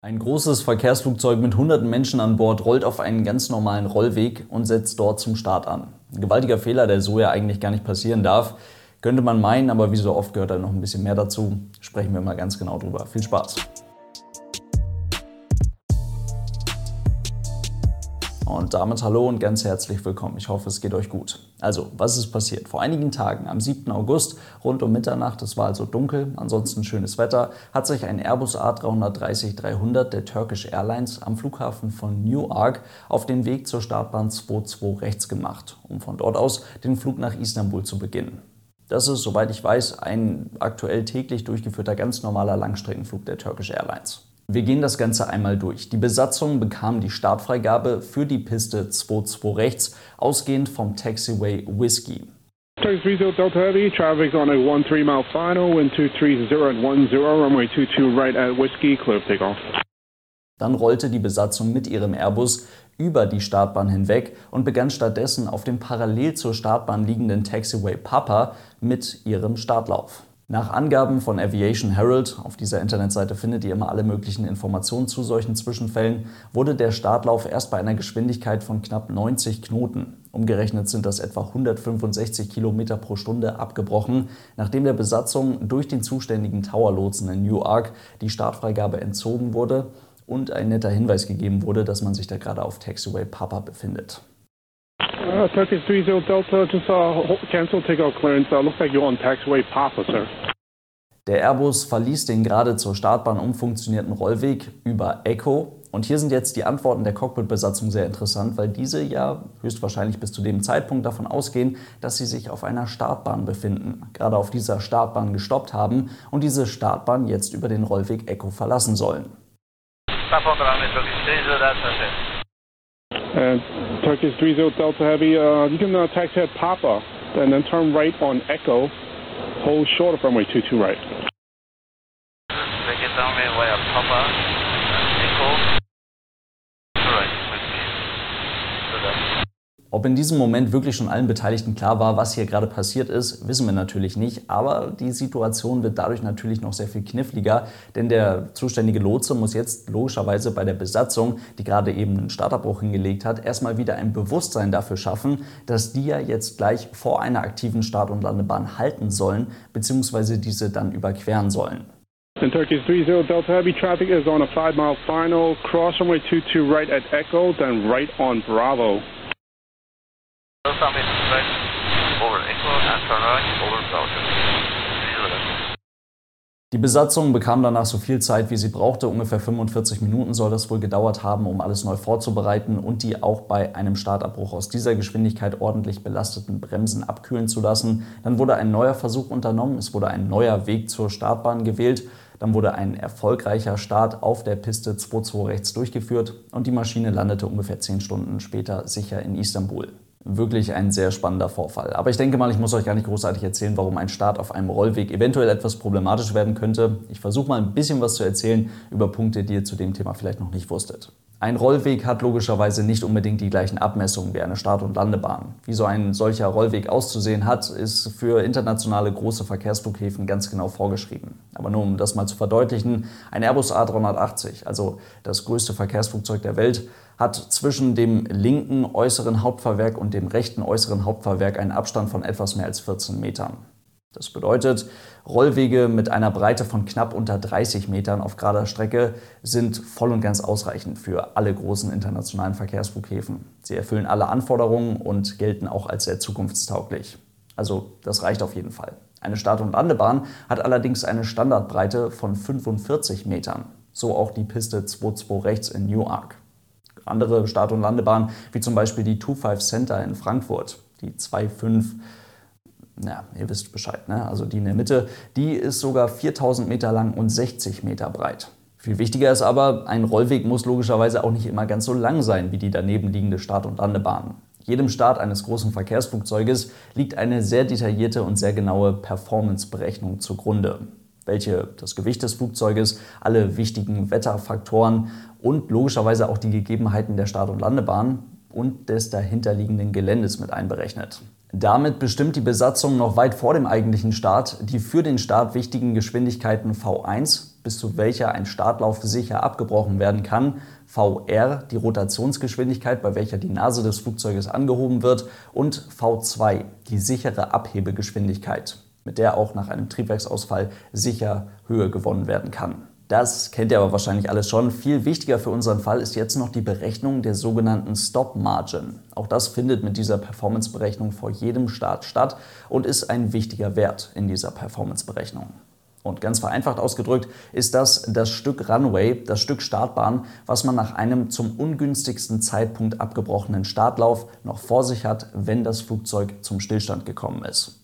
Ein großes Verkehrsflugzeug mit hunderten Menschen an Bord rollt auf einen ganz normalen Rollweg und setzt dort zum Start an. Ein gewaltiger Fehler, der so ja eigentlich gar nicht passieren darf. Könnte man meinen, aber wie so oft gehört da noch ein bisschen mehr dazu. Sprechen wir mal ganz genau drüber. Viel Spaß! Und damit hallo und ganz herzlich willkommen. Ich hoffe, es geht euch gut. Also, was ist passiert? Vor einigen Tagen, am 7. August, rund um Mitternacht, es war also dunkel, ansonsten schönes Wetter, hat sich ein Airbus A330-300 der Turkish Airlines am Flughafen von Newark auf den Weg zur Startbahn 22 rechts gemacht, um von dort aus den Flug nach Istanbul zu beginnen. Das ist, soweit ich weiß, ein aktuell täglich durchgeführter ganz normaler Langstreckenflug der Turkish Airlines. Wir gehen das Ganze einmal durch. Die Besatzung bekam die Startfreigabe für die Piste 2-2 rechts, ausgehend vom Taxiway Whiskey. Turkey 30 Delta Heavy, traffic on a 13 mile final, wind 230 at 10, runway 22 right at Whiskey, clear takeoff. Dann rollte die Besatzung mit ihrem Airbus über die Startbahn hinweg und begann stattdessen auf dem parallel zur Startbahn liegenden Taxiway Papa mit ihrem Startlauf. Nach Angaben von Aviation Herald, auf dieser Internetseite findet ihr immer alle möglichen Informationen zu solchen Zwischenfällen, wurde der Startlauf erst bei einer Geschwindigkeit von knapp 90 Knoten, umgerechnet sind das etwa 165 Kilometer pro Stunde, abgebrochen, nachdem der Besatzung durch den zuständigen Towerlotsen in Newark die Startfreigabe entzogen wurde und ein netter Hinweis gegeben wurde, dass man sich da gerade auf Taxiway Papa befindet. Uh, Turkish 30 Delta, just uh, cancel takeoff clearance. Uh, looks like you're on taxiway Papa, sir. Der Airbus verließ den gerade zur Startbahn umfunktionierten Rollweg über Echo. Und hier sind jetzt die Antworten der Cockpit-Besatzung sehr interessant, weil diese ja höchstwahrscheinlich bis zu dem Zeitpunkt davon ausgehen, dass sie sich auf einer Startbahn befinden, gerade auf dieser Startbahn gestoppt haben und diese Startbahn jetzt über den Rollweg Echo verlassen sollen. Uh, Turkish 30 Delta Heavy, uh, you can uh, taxi at Papa, and then turn right on Echo, hold short of runway 22 right. Take it down via Papa, Echo, Ob in diesem Moment wirklich schon allen Beteiligten klar war, was hier gerade passiert ist, wissen wir natürlich nicht. Aber die Situation wird dadurch natürlich noch sehr viel kniffliger, denn der zuständige Lotse muss jetzt logischerweise bei der Besatzung, die gerade eben einen Startabbruch hingelegt hat, erstmal wieder ein Bewusstsein dafür schaffen, dass die ja jetzt gleich vor einer aktiven Start- und Landebahn halten sollen, beziehungsweise diese dann überqueren sollen. In Turkish 30 Delta Heavy, traffic is on a 5 mile final, cross runway 22 right at Echo, then right on Bravo. Die Besatzung bekam danach so viel Zeit, wie sie brauchte. Ungefähr 45 Minuten soll das wohl gedauert haben, um alles neu vorzubereiten und die auch bei einem Startabbruch aus dieser Geschwindigkeit ordentlich belasteten Bremsen abkühlen zu lassen. Dann wurde ein neuer Versuch unternommen. Es wurde ein neuer Weg zur Startbahn gewählt. Dann wurde ein erfolgreicher Start auf der Piste 2-2 rechts durchgeführt und die Maschine landete ungefähr 10 Stunden später sicher in Istanbul wirklich ein sehr spannender Vorfall. Aber ich denke mal, ich muss euch gar nicht großartig erzählen, warum ein Start auf einem Rollweg eventuell etwas problematisch werden könnte. Ich versuche mal ein bisschen was zu erzählen über Punkte, die ihr zu dem Thema vielleicht noch nicht wusstet. Ein Rollweg hat logischerweise nicht unbedingt die gleichen Abmessungen wie eine Start- und Landebahn. Wie so ein solcher Rollweg auszusehen hat, ist für internationale große Verkehrsflughäfen ganz genau vorgeschrieben. Aber nur um das mal zu verdeutlichen, ein Airbus A380, also das größte Verkehrsflugzeug der Welt, hat zwischen dem linken äußeren Hauptfahrwerk und dem rechten äußeren Hauptfahrwerk einen Abstand von etwas mehr als 14 Metern. Das bedeutet, Rollwege mit einer Breite von knapp unter 30 Metern auf gerader Strecke sind voll und ganz ausreichend für alle großen internationalen Verkehrsflughäfen. Sie erfüllen alle Anforderungen und gelten auch als sehr zukunftstauglich. Also das reicht auf jeden Fall. Eine Start- und Landebahn hat allerdings eine Standardbreite von 45 Metern. So auch die Piste 22 rechts in Newark. Andere Start- und Landebahnen, wie zum Beispiel die 25 Center in Frankfurt, die 25 ja, ihr wisst Bescheid, ne? also die in der Mitte, die ist sogar 4000 Meter lang und 60 Meter breit. Viel wichtiger ist aber, ein Rollweg muss logischerweise auch nicht immer ganz so lang sein wie die daneben liegende Start- und Landebahn. Jedem Start eines großen Verkehrsflugzeuges liegt eine sehr detaillierte und sehr genaue Performance-Berechnung zugrunde, welche das Gewicht des Flugzeuges, alle wichtigen Wetterfaktoren und logischerweise auch die Gegebenheiten der Start- und Landebahn und des dahinterliegenden Geländes mit einberechnet. Damit bestimmt die Besatzung noch weit vor dem eigentlichen Start die für den Start wichtigen Geschwindigkeiten V1 bis zu welcher ein Startlauf sicher abgebrochen werden kann, VR die Rotationsgeschwindigkeit, bei welcher die Nase des Flugzeuges angehoben wird und V2 die sichere Abhebegeschwindigkeit, mit der auch nach einem Triebwerksausfall sicher Höhe gewonnen werden kann. Das kennt ihr aber wahrscheinlich alles schon. Viel wichtiger für unseren Fall ist jetzt noch die Berechnung der sogenannten Stop Margin. Auch das findet mit dieser Performance-Berechnung vor jedem Start statt und ist ein wichtiger Wert in dieser Performance-Berechnung. Und ganz vereinfacht ausgedrückt ist das das Stück Runway, das Stück Startbahn, was man nach einem zum ungünstigsten Zeitpunkt abgebrochenen Startlauf noch vor sich hat, wenn das Flugzeug zum Stillstand gekommen ist.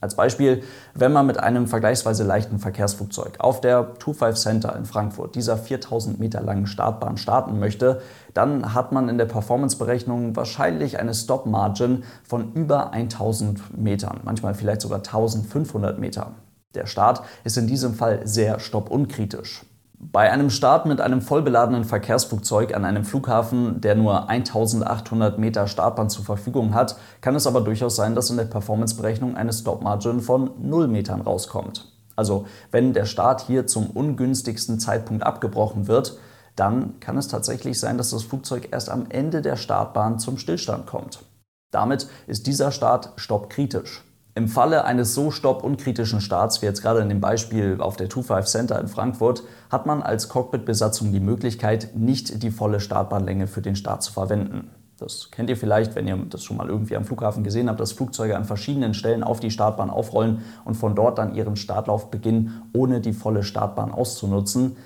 Als Beispiel, wenn man mit einem vergleichsweise leichten Verkehrsflugzeug auf der 25 Center in Frankfurt dieser 4000 Meter langen Startbahn starten möchte, dann hat man in der Performance-Berechnung wahrscheinlich eine Stop-Margin von über 1000 Metern, manchmal vielleicht sogar 1500 Meter. Der Start ist in diesem Fall sehr stoppunkritisch. Bei einem Start mit einem vollbeladenen Verkehrsflugzeug an einem Flughafen, der nur 1800 Meter Startbahn zur Verfügung hat, kann es aber durchaus sein, dass in der Performanceberechnung eine Stop-Margin von 0 Metern rauskommt. Also wenn der Start hier zum ungünstigsten Zeitpunkt abgebrochen wird, dann kann es tatsächlich sein, dass das Flugzeug erst am Ende der Startbahn zum Stillstand kommt. Damit ist dieser Start stoppkritisch. Im Falle eines so stoppunkritischen Starts, wie jetzt gerade in dem Beispiel auf der 25 Center in Frankfurt, hat man als Cockpit-Besatzung die Möglichkeit, nicht die volle Startbahnlänge für den Start zu verwenden. Das kennt ihr vielleicht, wenn ihr das schon mal irgendwie am Flughafen gesehen habt, dass Flugzeuge an verschiedenen Stellen auf die Startbahn aufrollen und von dort dann ihren Startlauf beginnen, ohne die volle Startbahn auszunutzen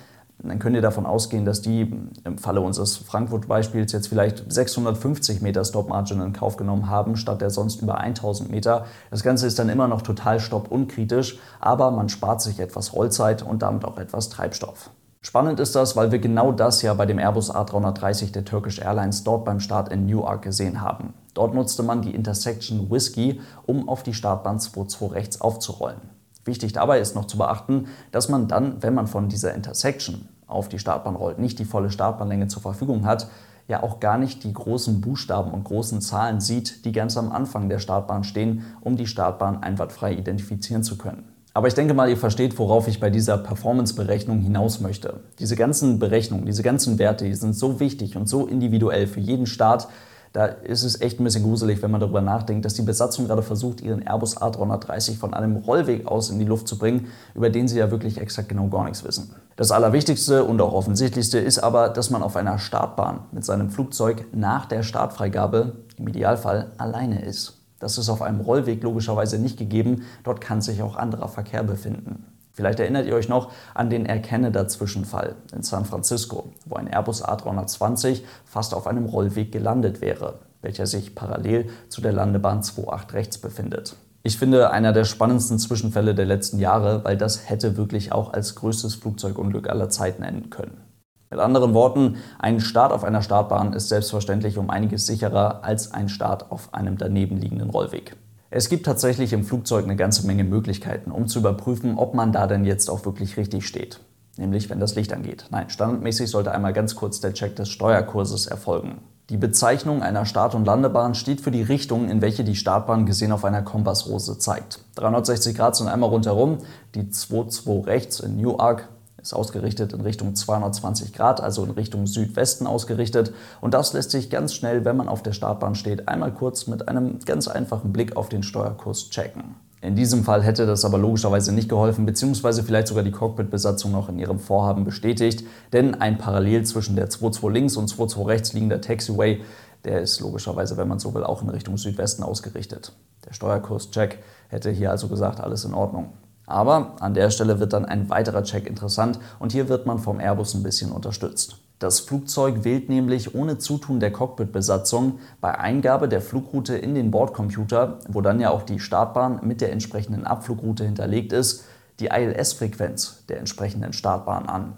dann könnt ihr davon ausgehen, dass die im Falle unseres Frankfurt-Beispiels jetzt vielleicht 650 Meter Stop-Margin in Kauf genommen haben, statt der sonst über 1000 Meter. Das Ganze ist dann immer noch total stoppunkritisch, aber man spart sich etwas Rollzeit und damit auch etwas Treibstoff. Spannend ist das, weil wir genau das ja bei dem Airbus A330 der Turkish Airlines dort beim Start in Newark gesehen haben. Dort nutzte man die Intersection Whiskey, um auf die Startbahn 22 rechts aufzurollen. Wichtig dabei ist noch zu beachten, dass man dann, wenn man von dieser Intersection auf die Startbahn rollt, nicht die volle Startbahnlänge zur Verfügung hat, ja auch gar nicht die großen Buchstaben und großen Zahlen sieht, die ganz am Anfang der Startbahn stehen, um die Startbahn einwandfrei identifizieren zu können. Aber ich denke mal, ihr versteht, worauf ich bei dieser Performance-Berechnung hinaus möchte. Diese ganzen Berechnungen, diese ganzen Werte, die sind so wichtig und so individuell für jeden Start, da ist es echt ein bisschen gruselig, wenn man darüber nachdenkt, dass die Besatzung gerade versucht, ihren Airbus A330 von einem Rollweg aus in die Luft zu bringen, über den sie ja wirklich exakt genau gar nichts wissen. Das Allerwichtigste und auch offensichtlichste ist aber, dass man auf einer Startbahn mit seinem Flugzeug nach der Startfreigabe im Idealfall alleine ist. Das ist auf einem Rollweg logischerweise nicht gegeben, dort kann sich auch anderer Verkehr befinden. Vielleicht erinnert ihr euch noch an den Erkenne-Dazwischenfall in San Francisco, wo ein Airbus A320 fast auf einem Rollweg gelandet wäre, welcher sich parallel zu der Landebahn 28 rechts befindet. Ich finde einer der spannendsten Zwischenfälle der letzten Jahre, weil das hätte wirklich auch als größtes Flugzeugunglück aller Zeiten enden können. Mit anderen Worten, ein Start auf einer Startbahn ist selbstverständlich um einiges sicherer als ein Start auf einem daneben liegenden Rollweg. Es gibt tatsächlich im Flugzeug eine ganze Menge Möglichkeiten, um zu überprüfen, ob man da denn jetzt auch wirklich richtig steht. Nämlich, wenn das Licht angeht. Nein, standardmäßig sollte einmal ganz kurz der Check des Steuerkurses erfolgen. Die Bezeichnung einer Start- und Landebahn steht für die Richtung, in welche die Startbahn gesehen auf einer Kompassrose zeigt. 360 Grad sind einmal rundherum, die 2-2 rechts in Newark, ist ausgerichtet in Richtung 220 Grad, also in Richtung Südwesten ausgerichtet. Und das lässt sich ganz schnell, wenn man auf der Startbahn steht, einmal kurz mit einem ganz einfachen Blick auf den Steuerkurs checken. In diesem Fall hätte das aber logischerweise nicht geholfen, beziehungsweise vielleicht sogar die Cockpit-Besatzung noch in ihrem Vorhaben bestätigt, denn ein Parallel zwischen der 2.2 links und 2.2 rechts liegender Taxiway, der ist logischerweise, wenn man so will, auch in Richtung Südwesten ausgerichtet. Der Steuerkurs-Check hätte hier also gesagt, alles in Ordnung. Aber an der Stelle wird dann ein weiterer Check interessant und hier wird man vom Airbus ein bisschen unterstützt. Das Flugzeug wählt nämlich ohne Zutun der Cockpit-Besatzung bei Eingabe der Flugroute in den Bordcomputer, wo dann ja auch die Startbahn mit der entsprechenden Abflugroute hinterlegt ist, die ILS-Frequenz der entsprechenden Startbahn an.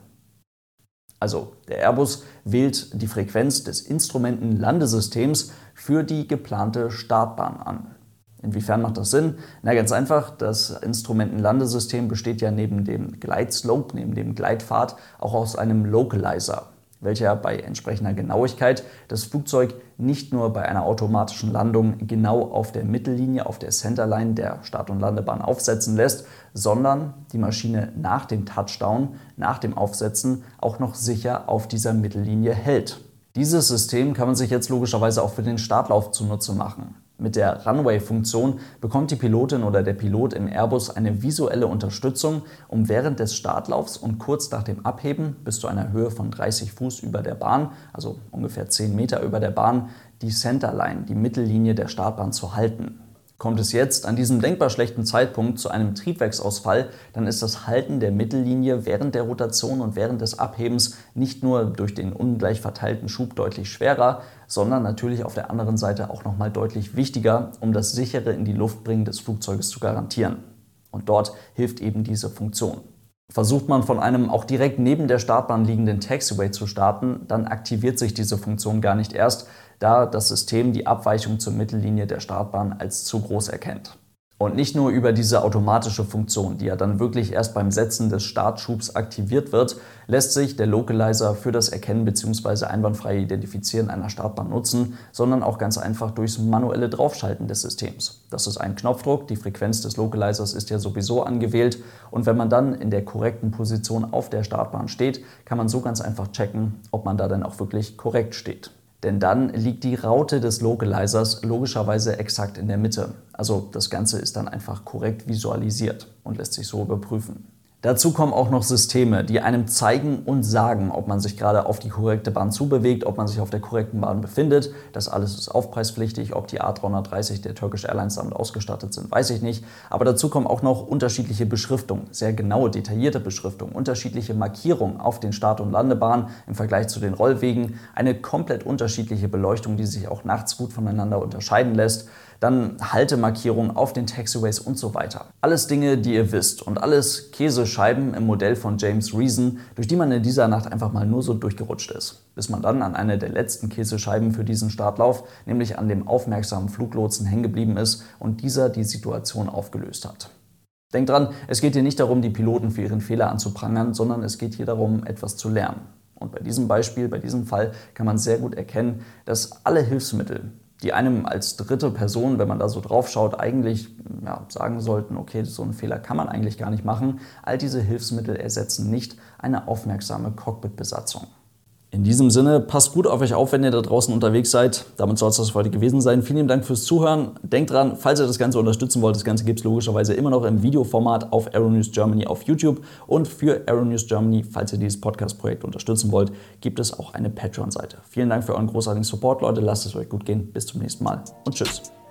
Also der Airbus wählt die Frequenz des Instrumentenlandesystems für die geplante Startbahn an. Inwiefern macht das Sinn? Na, ganz einfach, das Instrumentenlandesystem besteht ja neben dem Glideslope, neben dem Gleitpfad, auch aus einem Localizer. welcher bei entsprechender Genauigkeit das Flugzeug nicht nur bei einer automatischen Landung genau auf der Mittellinie, auf der Centerline der Start- und Landebahn aufsetzen lässt, sondern die Maschine nach dem Touchdown, nach dem Aufsetzen auch noch sicher auf dieser Mittellinie hält. Dieses System kann man sich jetzt logischerweise auch für den Startlauf zunutze machen. Mit der Runway-Funktion bekommt die Pilotin oder der Pilot im Airbus eine visuelle Unterstützung, um während des Startlaufs und kurz nach dem Abheben bis zu einer Höhe von 30 Fuß über der Bahn, also ungefähr 10 Meter über der Bahn, die Centerline, die Mittellinie der Startbahn zu halten. Kommt es jetzt an diesem denkbar schlechten Zeitpunkt zu einem Triebwerksausfall, dann ist das Halten der Mittellinie während der Rotation und während des Abhebens nicht nur durch den ungleich verteilten Schub deutlich schwerer, sondern natürlich auf der anderen Seite auch nochmal deutlich wichtiger, um das sichere in die Luft bringen des Flugzeuges zu garantieren. Und dort hilft eben diese Funktion. Versucht man von einem auch direkt neben der Startbahn liegenden Taxiway zu starten, dann aktiviert sich diese Funktion gar nicht erst, da das System die Abweichung zur Mittellinie der Startbahn als zu groß erkennt. Und nicht nur über diese automatische Funktion, die ja dann wirklich erst beim Setzen des Startschubs aktiviert wird, lässt sich der Localizer für das Erkennen bzw. einwandfreie Identifizieren einer Startbahn nutzen, sondern auch ganz einfach durchs manuelle Draufschalten des Systems. Das ist ein Knopfdruck, die Frequenz des Localizers ist ja sowieso angewählt und wenn man dann in der korrekten Position auf der Startbahn steht, kann man so ganz einfach checken, ob man da dann auch wirklich korrekt steht denn dann liegt die Raute des Localizers logischerweise exakt in der Mitte. Also das Ganze ist dann einfach korrekt visualisiert und lässt sich so überprüfen. Dazu kommen auch noch Systeme, die einem zeigen und sagen, ob man sich gerade auf die korrekte Bahn zubewegt, ob man sich auf der korrekten Bahn befindet. Das alles ist aufpreispflichtig. Ob die A330 der Turkish Airlines damit ausgestattet sind, weiß ich nicht. Aber dazu kommen auch noch unterschiedliche Beschriftungen, sehr genaue, detaillierte Beschriftungen, unterschiedliche Markierungen auf den Start- und Landebahnen im Vergleich zu den Rollwegen, eine komplett unterschiedliche Beleuchtung, die sich auch nachts gut voneinander unterscheiden lässt dann Haltemarkierungen auf den Taxiways und so weiter. Alles Dinge, die ihr wisst und alles Käsescheiben im Modell von James Reason, durch die man in dieser Nacht einfach mal nur so durchgerutscht ist, bis man dann an eine der letzten Käsescheiben für diesen Startlauf, nämlich an dem aufmerksamen Fluglotsen hängen geblieben ist und dieser die Situation aufgelöst hat. Denkt dran, es geht hier nicht darum, die Piloten für ihren Fehler anzuprangern, sondern es geht hier darum, etwas zu lernen. Und bei diesem Beispiel, bei diesem Fall kann man sehr gut erkennen, dass alle Hilfsmittel, die einem als dritte Person, wenn man da so drauf schaut, eigentlich ja, sagen sollten, okay, so einen Fehler kann man eigentlich gar nicht machen. All diese Hilfsmittel ersetzen nicht eine aufmerksame Cockpit-Besatzung. In diesem Sinne, passt gut auf euch auf, wenn ihr da draußen unterwegs seid. Damit soll es das heute gewesen sein. Vielen Dank fürs Zuhören. Denkt dran, falls ihr das Ganze unterstützen wollt, das Ganze gibt es logischerweise immer noch im Videoformat auf Aeronews Germany auf YouTube. Und für Aeronews Germany, falls ihr dieses Podcast-Projekt unterstützen wollt, gibt es auch eine Patreon-Seite. Vielen Dank für euren großartigen Support, Leute. Lasst es euch gut gehen. Bis zum nächsten Mal und tschüss.